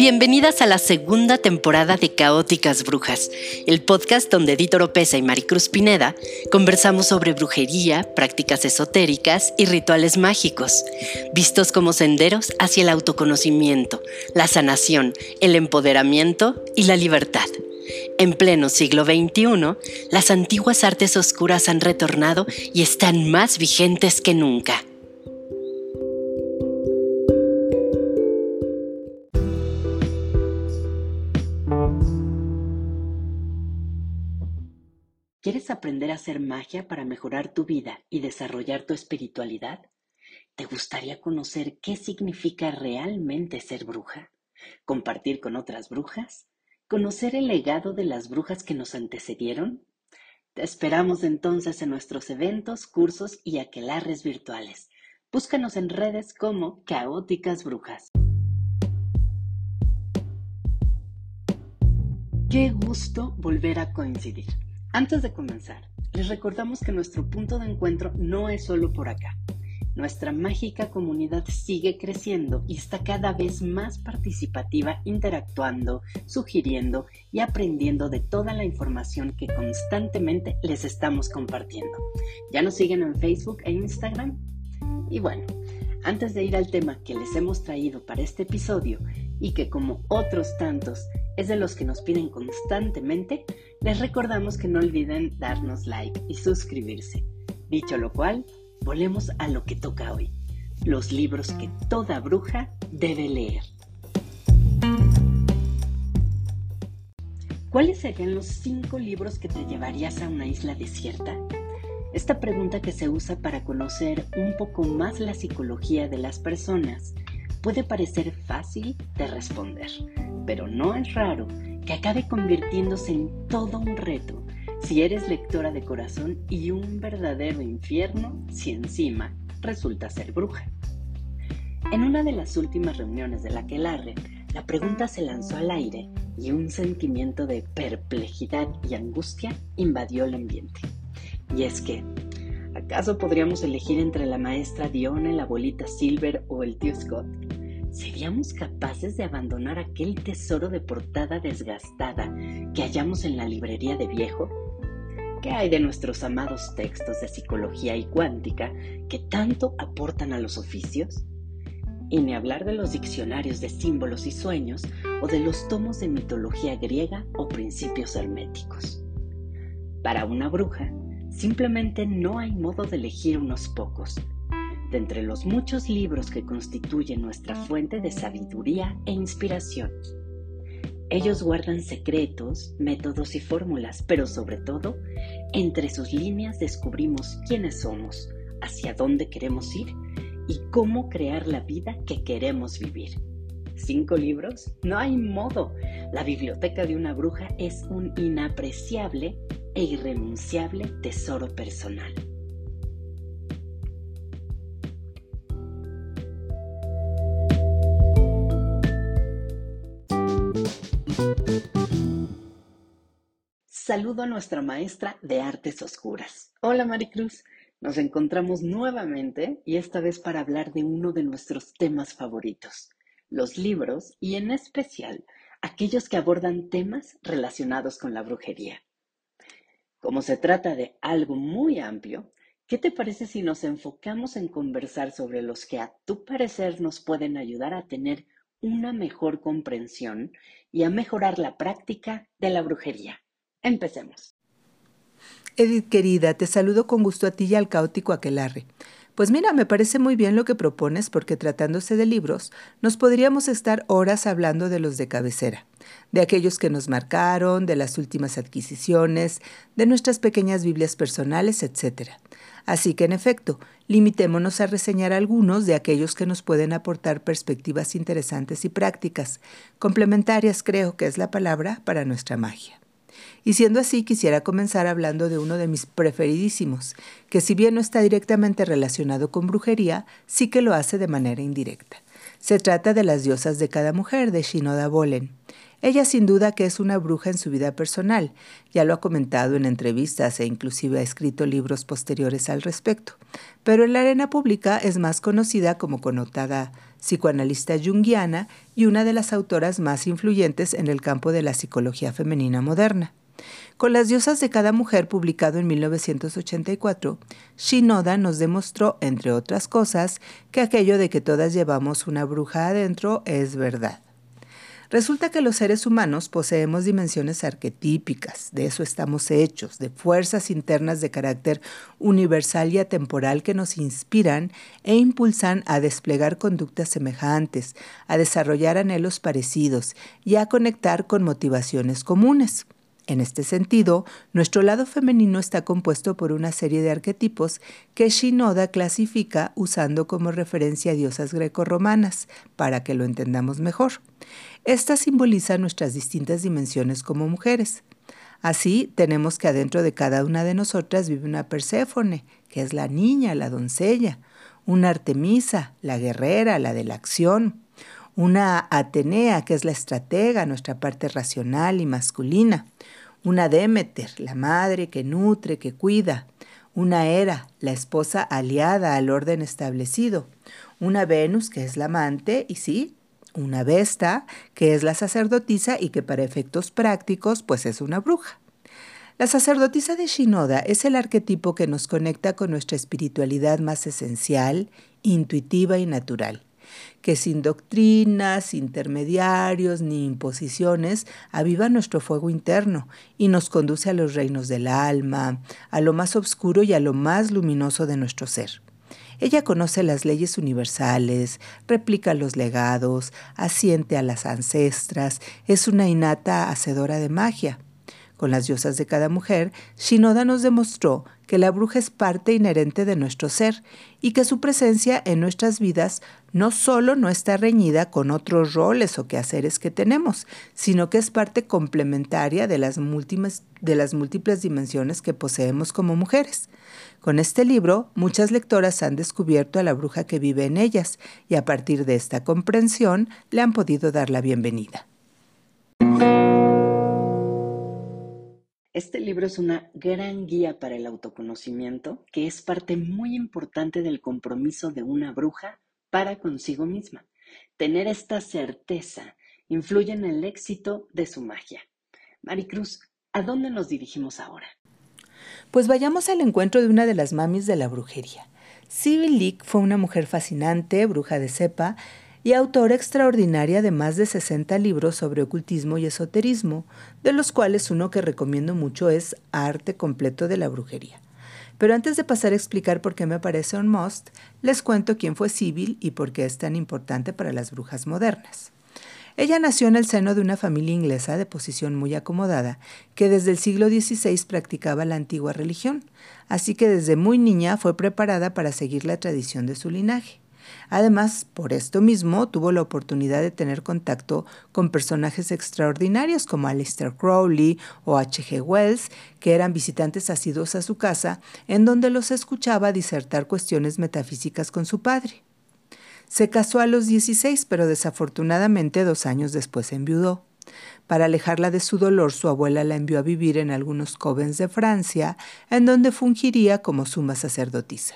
Bienvenidas a la segunda temporada de Caóticas Brujas, el podcast donde Editor Oropesa y Maricruz Pineda conversamos sobre brujería, prácticas esotéricas y rituales mágicos, vistos como senderos hacia el autoconocimiento, la sanación, el empoderamiento y la libertad. En pleno siglo XXI, las antiguas artes oscuras han retornado y están más vigentes que nunca. ¿Quieres aprender a hacer magia para mejorar tu vida y desarrollar tu espiritualidad? ¿Te gustaría conocer qué significa realmente ser bruja? ¿Compartir con otras brujas? ¿Conocer el legado de las brujas que nos antecedieron? Te esperamos entonces en nuestros eventos, cursos y aquelarres virtuales. Búscanos en redes como Caóticas Brujas. Qué gusto volver a coincidir. Antes de comenzar, les recordamos que nuestro punto de encuentro no es solo por acá. Nuestra mágica comunidad sigue creciendo y está cada vez más participativa, interactuando, sugiriendo y aprendiendo de toda la información que constantemente les estamos compartiendo. ¿Ya nos siguen en Facebook e Instagram? Y bueno, antes de ir al tema que les hemos traído para este episodio y que como otros tantos es de los que nos piden constantemente, les recordamos que no olviden darnos like y suscribirse. Dicho lo cual, volvemos a lo que toca hoy, los libros que toda bruja debe leer. ¿Cuáles serían los cinco libros que te llevarías a una isla desierta? Esta pregunta que se usa para conocer un poco más la psicología de las personas puede parecer fácil de responder, pero no es raro que acabe convirtiéndose en todo un reto si eres lectora de corazón y un verdadero infierno si encima resulta ser bruja. En una de las últimas reuniones de la Quelarre, la pregunta se lanzó al aire y un sentimiento de perplejidad y angustia invadió el ambiente. Y es que, ¿acaso podríamos elegir entre la maestra Diona, la abuelita Silver o el tío Scott? ¿Seríamos capaces de abandonar aquel tesoro de portada desgastada que hallamos en la librería de viejo? ¿Qué hay de nuestros amados textos de psicología y cuántica que tanto aportan a los oficios? Y ni hablar de los diccionarios de símbolos y sueños o de los tomos de mitología griega o principios herméticos. Para una bruja, simplemente no hay modo de elegir unos pocos, entre los muchos libros que constituyen nuestra fuente de sabiduría e inspiración. Ellos guardan secretos, métodos y fórmulas, pero sobre todo, entre sus líneas descubrimos quiénes somos, hacia dónde queremos ir y cómo crear la vida que queremos vivir. ¿Cinco libros? No hay modo. La biblioteca de una bruja es un inapreciable e irrenunciable tesoro personal. Saludo a nuestra maestra de artes oscuras. Hola Maricruz, nos encontramos nuevamente y esta vez para hablar de uno de nuestros temas favoritos, los libros y en especial aquellos que abordan temas relacionados con la brujería. Como se trata de algo muy amplio, ¿qué te parece si nos enfocamos en conversar sobre los que a tu parecer nos pueden ayudar a tener una mejor comprensión y a mejorar la práctica de la brujería? Empecemos. Edith querida, te saludo con gusto a ti y al caótico aquelarre. Pues mira, me parece muy bien lo que propones porque tratándose de libros, nos podríamos estar horas hablando de los de cabecera, de aquellos que nos marcaron, de las últimas adquisiciones, de nuestras pequeñas Biblias personales, etc. Así que en efecto, limitémonos a reseñar algunos de aquellos que nos pueden aportar perspectivas interesantes y prácticas, complementarias creo que es la palabra para nuestra magia. Y siendo así, quisiera comenzar hablando de uno de mis preferidísimos, que si bien no está directamente relacionado con brujería, sí que lo hace de manera indirecta. Se trata de las diosas de cada mujer de Shinoda Bolen. Ella sin duda que es una bruja en su vida personal, ya lo ha comentado en entrevistas e inclusive ha escrito libros posteriores al respecto, pero en la arena pública es más conocida como connotada psicoanalista junguiana y una de las autoras más influyentes en el campo de la psicología femenina moderna. Con las diosas de cada mujer, publicado en 1984, Shinoda nos demostró, entre otras cosas, que aquello de que todas llevamos una bruja adentro es verdad. Resulta que los seres humanos poseemos dimensiones arquetípicas, de eso estamos hechos, de fuerzas internas de carácter universal y atemporal que nos inspiran e impulsan a desplegar conductas semejantes, a desarrollar anhelos parecidos y a conectar con motivaciones comunes. En este sentido, nuestro lado femenino está compuesto por una serie de arquetipos que Shinoda clasifica usando como referencia a diosas grecorromanas, para que lo entendamos mejor. Estas simbolizan nuestras distintas dimensiones como mujeres. Así, tenemos que adentro de cada una de nosotras vive una Perséfone, que es la niña, la doncella, una Artemisa, la guerrera, la de la acción, una Atenea, que es la estratega, nuestra parte racional y masculina, una Demeter, la madre que nutre, que cuida, una Hera, la esposa aliada al orden establecido, una Venus, que es la amante, y sí, una Vesta, que es la sacerdotisa y que para efectos prácticos, pues es una bruja. La sacerdotisa de Shinoda es el arquetipo que nos conecta con nuestra espiritualidad más esencial, intuitiva y natural que sin doctrinas, intermediarios ni imposiciones aviva nuestro fuego interno y nos conduce a los reinos del alma, a lo más oscuro y a lo más luminoso de nuestro ser. Ella conoce las leyes universales, replica los legados, asiente a las ancestras, es una innata hacedora de magia. Con las diosas de cada mujer, Shinoda nos demostró que la bruja es parte inherente de nuestro ser y que su presencia en nuestras vidas no solo no está reñida con otros roles o quehaceres que tenemos, sino que es parte complementaria de las, múltiples, de las múltiples dimensiones que poseemos como mujeres. Con este libro, muchas lectoras han descubierto a la bruja que vive en ellas y a partir de esta comprensión le han podido dar la bienvenida. Este libro es una gran guía para el autoconocimiento que es parte muy importante del compromiso de una bruja para consigo misma. Tener esta certeza influye en el éxito de su magia. Maricruz, ¿a dónde nos dirigimos ahora? Pues vayamos al encuentro de una de las mamis de la brujería. Sibyl Leek fue una mujer fascinante, bruja de cepa, y autora extraordinaria de más de 60 libros sobre ocultismo y esoterismo, de los cuales uno que recomiendo mucho es Arte completo de la brujería. Pero antes de pasar a explicar por qué me parece un must, les cuento quién fue Sibyl y por qué es tan importante para las brujas modernas. Ella nació en el seno de una familia inglesa de posición muy acomodada, que desde el siglo XVI practicaba la antigua religión, así que desde muy niña fue preparada para seguir la tradición de su linaje. Además, por esto mismo, tuvo la oportunidad de tener contacto con personajes extraordinarios como Aleister Crowley o H.G. Wells, que eran visitantes asiduos a su casa, en donde los escuchaba disertar cuestiones metafísicas con su padre. Se casó a los 16, pero desafortunadamente dos años después enviudó. Para alejarla de su dolor, su abuela la envió a vivir en algunos covens de Francia, en donde fungiría como suma sacerdotisa.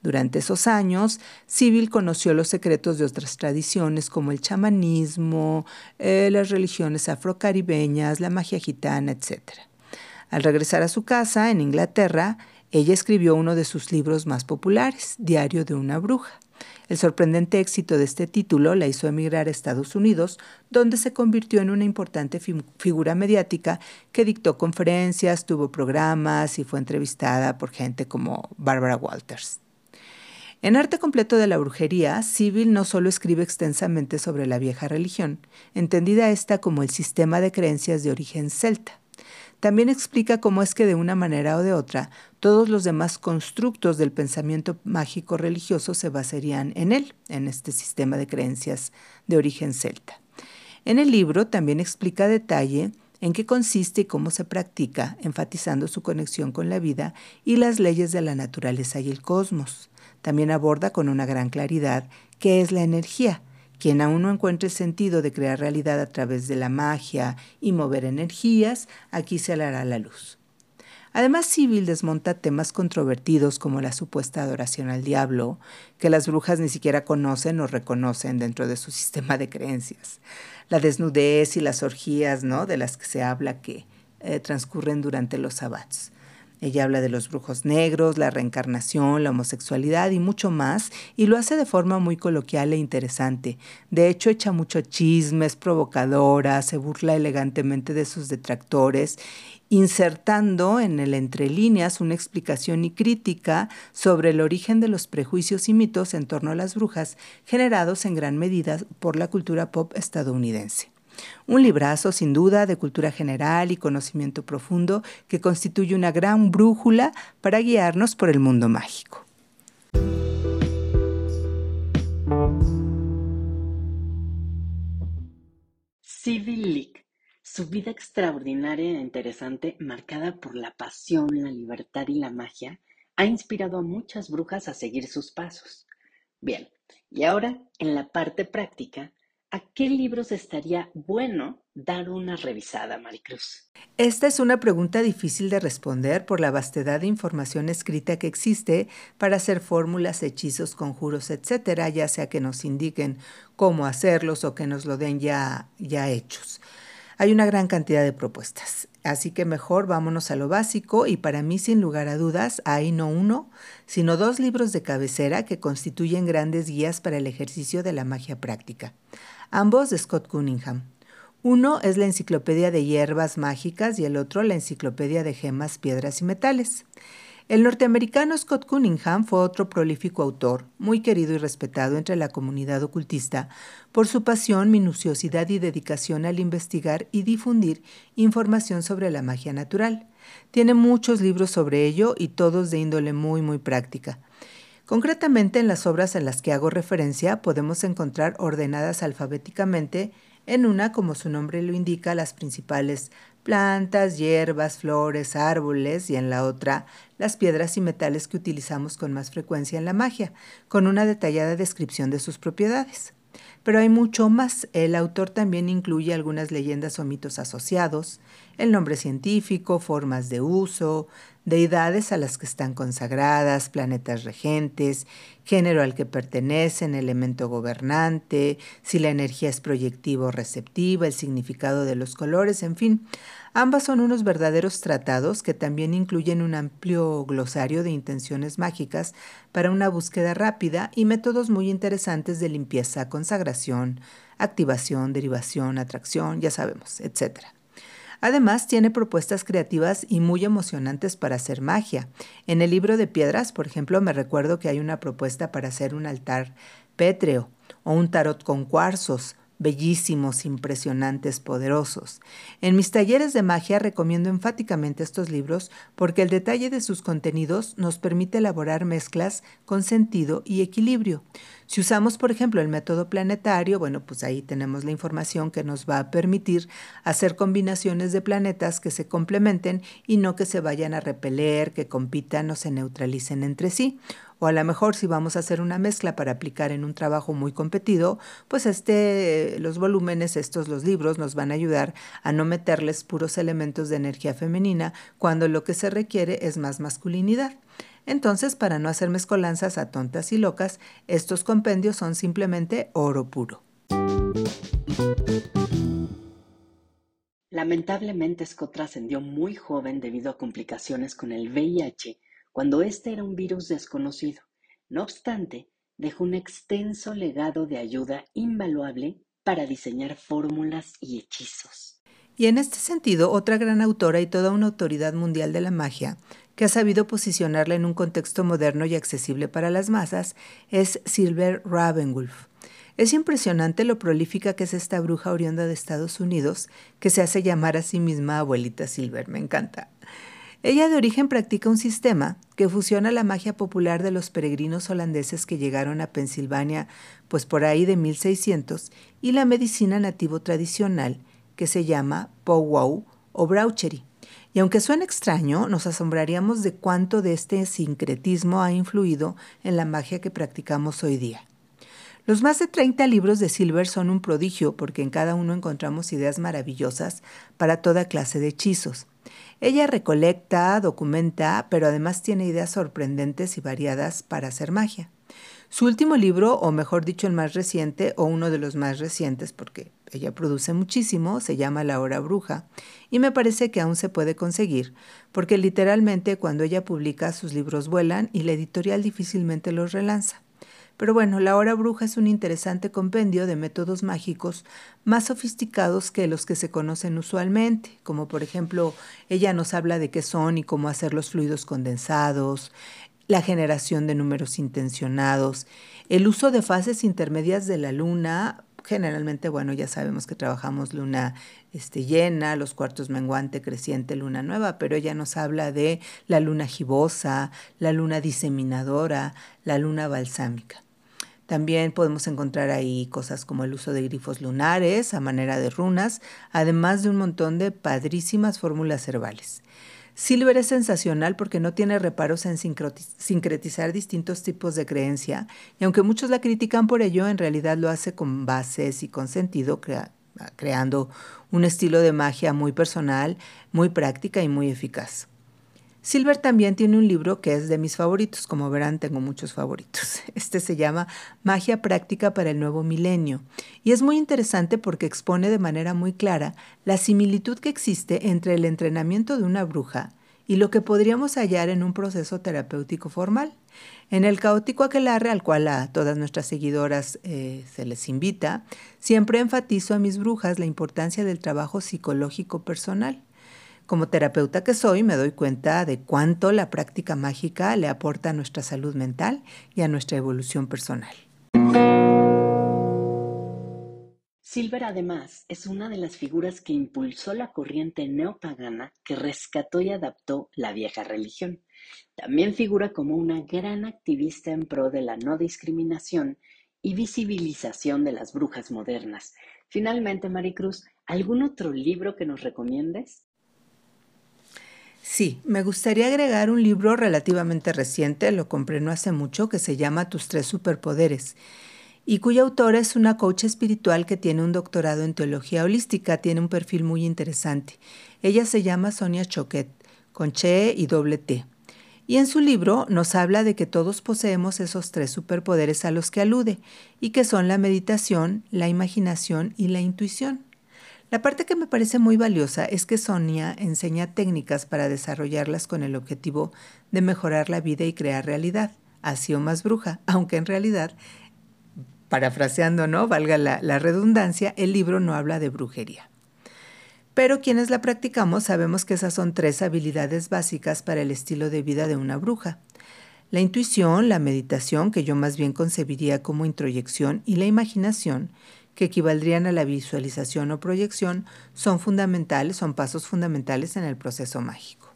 Durante esos años, Sibyl conoció los secretos de otras tradiciones como el chamanismo, eh, las religiones afrocaribeñas, la magia gitana, etc. Al regresar a su casa en Inglaterra, ella escribió uno de sus libros más populares, Diario de una bruja. El sorprendente éxito de este título la hizo emigrar a Estados Unidos, donde se convirtió en una importante figura mediática que dictó conferencias, tuvo programas y fue entrevistada por gente como Barbara Walters. En Arte completo de la brujería, Sibyl no solo escribe extensamente sobre la vieja religión, entendida esta como el sistema de creencias de origen celta. También explica cómo es que de una manera o de otra todos los demás constructos del pensamiento mágico religioso se basarían en él, en este sistema de creencias de origen celta. En el libro también explica a detalle en qué consiste y cómo se practica, enfatizando su conexión con la vida y las leyes de la naturaleza y el cosmos. También aborda con una gran claridad qué es la energía Quien aún no encuentre sentido de crear realidad a través de la magia y mover energías, aquí se le hará la luz. Además, Civil desmonta temas controvertidos como la supuesta adoración al diablo, que las brujas ni siquiera conocen o reconocen dentro de su sistema de creencias. La desnudez y las orgías, ¿no? De las que se habla que eh, transcurren durante los sabbats. Ella habla de los brujos negros, la reencarnación, la homosexualidad y mucho más, y lo hace de forma muy coloquial e interesante. De hecho, echa mucho chisme, es provocadora, se burla elegantemente de sus detractores, insertando en el entre líneas una explicación y crítica sobre el origen de los prejuicios y mitos en torno a las brujas, generados en gran medida por la cultura pop estadounidense. Un librazo, sin duda, de cultura general y conocimiento profundo que constituye una gran brújula para guiarnos por el mundo mágico. Civil League. Su vida extraordinaria e interesante, marcada por la pasión, la libertad y la magia, ha inspirado a muchas brujas a seguir sus pasos. Bien, y ahora, en la parte práctica, ¿a qué libros estaría bueno dar una revisada, Maricruz? Esta es una pregunta difícil de responder por la vastedad de información escrita que existe para hacer fórmulas, hechizos, conjuros, etcétera, ya sea que nos indiquen cómo hacerlos o que nos lo den ya, ya hechos. Hay una gran cantidad de propuestas, así que mejor vámonos a lo básico y para mí sin lugar a dudas hay no uno, sino dos libros de cabecera que constituyen grandes guías para el ejercicio de la magia práctica ambos de Scott Cunningham. Uno es la Enciclopedia de Hierbas Mágicas y el otro la Enciclopedia de Gemas, Piedras y Metales. El norteamericano Scott Cunningham fue otro prolífico autor, muy querido y respetado entre la comunidad ocultista por su pasión, minuciosidad y dedicación al investigar y difundir información sobre la magia natural. Tiene muchos libros sobre ello y todos de índole muy muy práctica. Concretamente, en las obras en las que hago referencia podemos encontrar ordenadas alfabéticamente en una, como su nombre lo indica, las principales plantas, hierbas, flores, árboles y en la otra las piedras y metales que utilizamos con más frecuencia en la magia, con una detallada descripción de sus propiedades. Pero hay mucho más. El autor también incluye algunas leyendas o mitos asociados, el nombre científico, formas de uso, deidades a las que están consagradas, planetas regentes, género al que pertenecen, elemento gobernante, si la energía es proyectiva o receptiva, el significado de los colores, en fin. Ambas son unos verdaderos tratados que también incluyen un amplio glosario de intenciones mágicas para una búsqueda rápida y métodos muy interesantes de limpieza, consagración, activación, derivación, atracción, ya sabemos, etcétera. Además, tiene propuestas creativas y muy emocionantes para hacer magia. En el libro de piedras, por ejemplo, me recuerdo que hay una propuesta para hacer un altar pétreo o un tarot con cuarzos, bellísimos, impresionantes, poderosos. En mis talleres de magia recomiendo enfáticamente estos libros porque el detalle de sus contenidos nos permite elaborar mezclas con sentido y equilibrio. Si usamos, por ejemplo, el método planetario, bueno, pues ahí tenemos la información que nos va a permitir hacer combinaciones de planetas que se complementen y no que se vayan a repeler, que compitan o se neutralicen entre sí. O a lo mejor si vamos a hacer una mezcla para aplicar en un trabajo muy competido, pues este, los volúmenes, estos, los libros, nos van a ayudar a no meterles puros elementos de energía femenina cuando lo que se requiere es más masculinidad. Entonces, para no hacer mezcolanzas a tontas y locas, estos compendios son simplemente oro puro. Lamentablemente, Scott trascendió muy joven debido a complicaciones con el VIH cuando este era un virus desconocido. No obstante, dejó un extenso legado de ayuda invaluable para diseñar fórmulas y hechizos. Y en este sentido, otra gran autora y toda una autoridad mundial de la magia, que ha sabido posicionarla en un contexto moderno y accesible para las masas, es Silver Ravenwolf. Es impresionante lo prolífica que es esta bruja oriunda de Estados Unidos, que se hace llamar a sí misma abuelita Silver, me encanta. Ella de origen practica un sistema que fusiona la magia popular de los peregrinos holandeses que llegaron a Pensilvania, pues por ahí de 1600, y la medicina nativo tradicional que se llama powwow o brauchery. Y aunque suene extraño, nos asombraríamos de cuánto de este sincretismo ha influido en la magia que practicamos hoy día. Los más de 30 libros de Silver son un prodigio porque en cada uno encontramos ideas maravillosas para toda clase de hechizos. Ella recolecta, documenta, pero además tiene ideas sorprendentes y variadas para hacer magia. Su último libro, o mejor dicho el más reciente, o uno de los más recientes, porque ella produce muchísimo, se llama La Hora Bruja, y me parece que aún se puede conseguir, porque literalmente cuando ella publica sus libros vuelan y la editorial difícilmente los relanza. Pero bueno, La Hora Bruja es un interesante compendio de métodos mágicos más sofisticados que los que se conocen usualmente, como por ejemplo, ella nos habla de qué son y cómo hacer los fluidos condensados, la generación de números intencionados, el uso de fases intermedias de la luna, generalmente, bueno, ya sabemos que trabajamos luna este, llena, los cuartos menguante, creciente, luna nueva, pero ella nos habla de la luna gibosa, la luna diseminadora, la luna balsámica. También podemos encontrar ahí cosas como el uso de grifos lunares a manera de runas, además de un montón de padrísimas fórmulas herbales. Silver es sensacional porque no tiene reparos en sincretizar distintos tipos de creencia, y aunque muchos la critican por ello, en realidad lo hace con bases y con sentido, creando un estilo de magia muy personal, muy práctica y muy eficaz. Silver también tiene un libro que es de mis favoritos, como verán tengo muchos favoritos. Este se llama Magia Práctica para el Nuevo Milenio y es muy interesante porque expone de manera muy clara la similitud que existe entre el entrenamiento de una bruja y lo que podríamos hallar en un proceso terapéutico formal. En el caótico aquelarre, al cual a todas nuestras seguidoras eh, se les invita, siempre enfatizo a mis brujas la importancia del trabajo psicológico personal. Como terapeuta que soy, me doy cuenta de cuánto la práctica mágica le aporta a nuestra salud mental y a nuestra evolución personal. Silver además es una de las figuras que impulsó la corriente neopagana que rescató y adaptó la vieja religión. También figura como una gran activista en pro de la no discriminación y visibilización de las brujas modernas. Finalmente, Maricruz, ¿algún otro libro que nos recomiendes? Sí, me gustaría agregar un libro relativamente reciente, lo compré no hace mucho, que se llama Tus tres superpoderes y cuya autora es una coach espiritual que tiene un doctorado en teología holística, tiene un perfil muy interesante. Ella se llama Sonia Choquet, con Che y doble T. Y en su libro nos habla de que todos poseemos esos tres superpoderes a los que alude, y que son la meditación, la imaginación y la intuición. La parte que me parece muy valiosa es que Sonia enseña técnicas para desarrollarlas con el objetivo de mejorar la vida y crear realidad, así o más bruja, aunque en realidad, parafraseando, ¿no? Valga la, la redundancia, el libro no habla de brujería. Pero quienes la practicamos sabemos que esas son tres habilidades básicas para el estilo de vida de una bruja. La intuición, la meditación, que yo más bien concebiría como introyección, y la imaginación, que equivaldrían a la visualización o proyección, son fundamentales, son pasos fundamentales en el proceso mágico.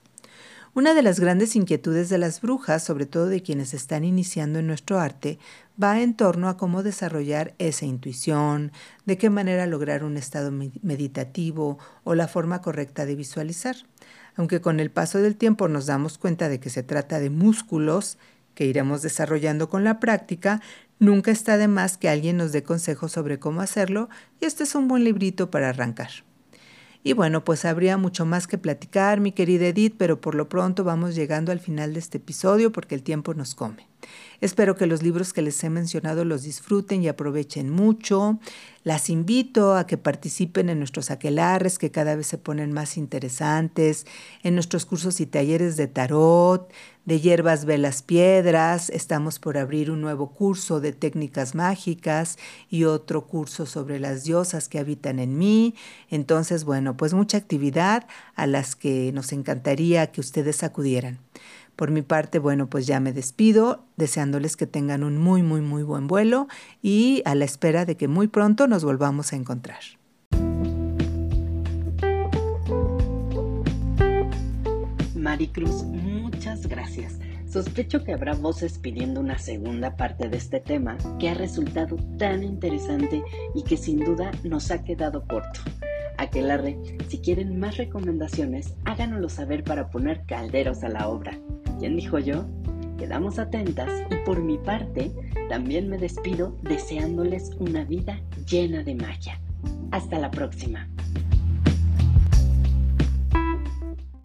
Una de las grandes inquietudes de las brujas, sobre todo de quienes están iniciando en nuestro arte, va en torno a cómo desarrollar esa intuición, de qué manera lograr un estado meditativo o la forma correcta de visualizar. Aunque con el paso del tiempo nos damos cuenta de que se trata de músculos que iremos desarrollando con la práctica, Nunca está de más que alguien nos dé consejos sobre cómo hacerlo y este es un buen librito para arrancar. Y bueno, pues habría mucho más que platicar, mi querida Edith, pero por lo pronto vamos llegando al final de este episodio porque el tiempo nos come. Espero que los libros que les he mencionado los disfruten y aprovechen mucho. Las invito a que participen en nuestros aquelarres que cada vez se ponen más interesantes, en nuestros cursos y talleres de tarot, de hierbas, velas, piedras. Estamos por abrir un nuevo curso de técnicas mágicas y otro curso sobre las diosas que habitan en mí. Entonces, bueno, pues mucha actividad a las que nos encantaría que ustedes acudieran. Por mi parte, bueno, pues ya me despido, deseándoles que tengan un muy, muy, muy buen vuelo y a la espera de que muy pronto nos volvamos a encontrar. Maricruz, muchas gracias. Sospecho que habrá voces pidiendo una segunda parte de este tema que ha resultado tan interesante y que sin duda nos ha quedado corto. Aquelarre, si quieren más recomendaciones, háganoslo saber para poner calderos a la obra. ¿Quién dijo yo? Quedamos atentas y por mi parte también me despido deseándoles una vida llena de magia. Hasta la próxima.